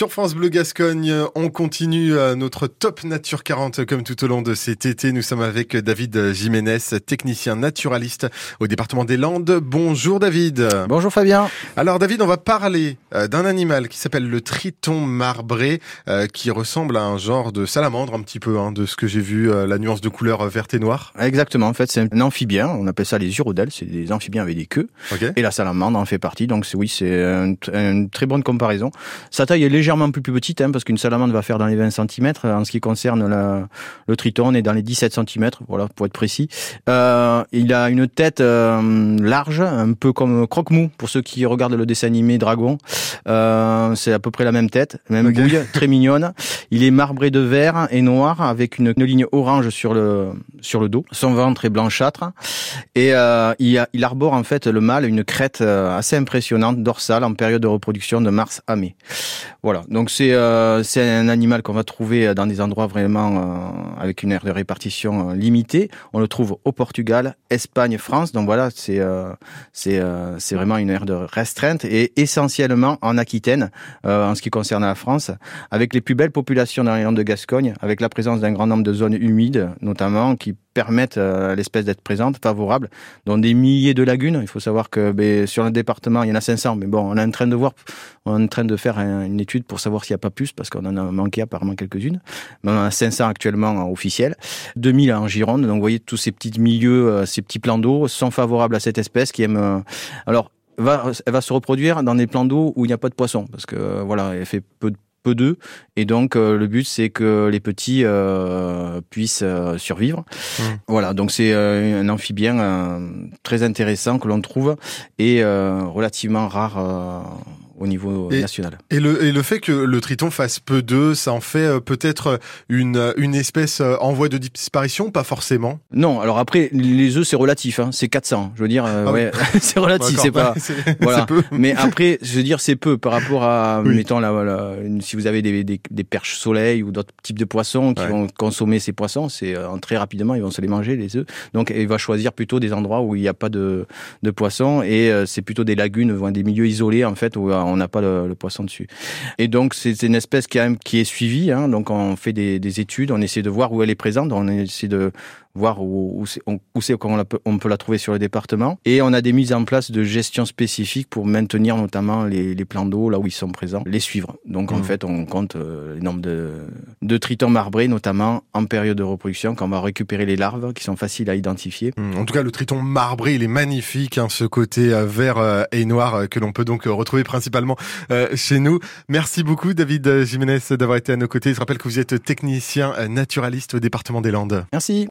Sur France Bleu Gascogne, on continue euh, notre top nature 40 comme tout au long de cet été. Nous sommes avec David Jiménez, technicien naturaliste au département des Landes. Bonjour David. Bonjour Fabien. Alors David, on va parler euh, d'un animal qui s'appelle le triton marbré, euh, qui ressemble à un genre de salamandre un petit peu, hein, de ce que j'ai vu, la nuance de couleur verte et noire. Exactement, en fait c'est un amphibien, on appelle ça les urodèles, c'est des amphibiens avec des queues. Et la salamandre en fait partie, donc oui c'est une très bonne comparaison. Sa taille est légèrement plus, petite, hein, parce qu'une salamandre va faire dans les 20 cm. En ce qui concerne le triton, on est dans les 17 cm, voilà, pour être précis. Euh, il a une tête euh, large, un peu comme Croque-Mou, pour ceux qui regardent le dessin animé Dragon. Euh, c'est à peu près la même tête, même bouille, très mignonne. Il est marbré de vert et noir, avec une, ligne orange sur le, sur le dos. Son ventre est blanchâtre. Et euh, il, il arbore en fait le mâle une crête assez impressionnante dorsale en période de reproduction de mars à mai. Voilà, donc c'est euh, c'est un animal qu'on va trouver dans des endroits vraiment euh, avec une aire de répartition euh, limitée. On le trouve au Portugal, Espagne, France. Donc voilà, c'est euh, c'est euh, c'est vraiment une aire de restreinte et essentiellement en Aquitaine en ce qui concerne la France, avec les plus belles populations dans les Landes de Gascogne, avec la présence d'un grand nombre de zones humides notamment qui permettent à l'espèce d'être présente, favorable, dans des milliers de lagunes. Il faut savoir que ben, sur le département, il y en a 500, mais bon, on est en train de voir, on est en train de faire une étude pour savoir s'il n'y a pas plus, parce qu'on en a manqué apparemment quelques-unes. Mais on en a 500 actuellement officiels, 2000 en Gironde. Donc vous voyez, tous ces petits milieux, euh, ces petits plans d'eau sont favorables à cette espèce qui aime... Euh, alors, va, elle va se reproduire dans des plans d'eau où il n'y a pas de poissons, parce que euh, voilà, elle fait peu de peu d'eux. Et donc, euh, le but, c'est que les petits euh, puissent euh, survivre. Mmh. Voilà, donc c'est un amphibien très intéressant que l'on trouve et relativement rare au niveau national. Et le, et le fait que le triton fasse peu d'œufs, ça en fait euh, peut-être une, une espèce euh, en voie de disparition? Pas forcément. Non, alors après, les œufs, c'est relatif, hein, c'est 400. Je veux dire, euh, ah ouais, c'est relatif, c'est pas... Voilà. Peu. Mais après, je veux dire, c'est peu par rapport à, mettons, là, si vous avez des, des, des, perches soleil ou d'autres types de poissons qui vont consommer ces poissons, c'est très rapidement, ils vont se les manger, les œufs. Donc, il va choisir plutôt des endroits où il n'y a pas de, de poissons et c'est plutôt des lagunes, des milieux isolés, en fait, où on n'a pas le, poisson dessus. Et donc c'est une espèce qui, qui est suivie. Hein, donc on fait des, études, on essaie de voir où elle est présente, on essaie de voir où, où c'est comment on, peut la trouver sur le département. Et on a des mises en place de gestion spécifiques pour maintenir notamment les, plans d'eau là où ils sont présents, les suivre. Donc en mmh. fait, on compte euh, le nombre de, de tritons marbrés, notamment en période de reproduction, quand on va récupérer les larves qui sont faciles à identifier. Mmh. En tout cas, le triton marbré, il est magnifique, hein, ce côté euh, vert euh, et noir que l'on peut donc retrouver principalement chez nous. Merci beaucoup, David Jiménez, d'avoir été à nos côtés. Je rappelle que vous êtes technicien naturaliste au département des Landes. Merci.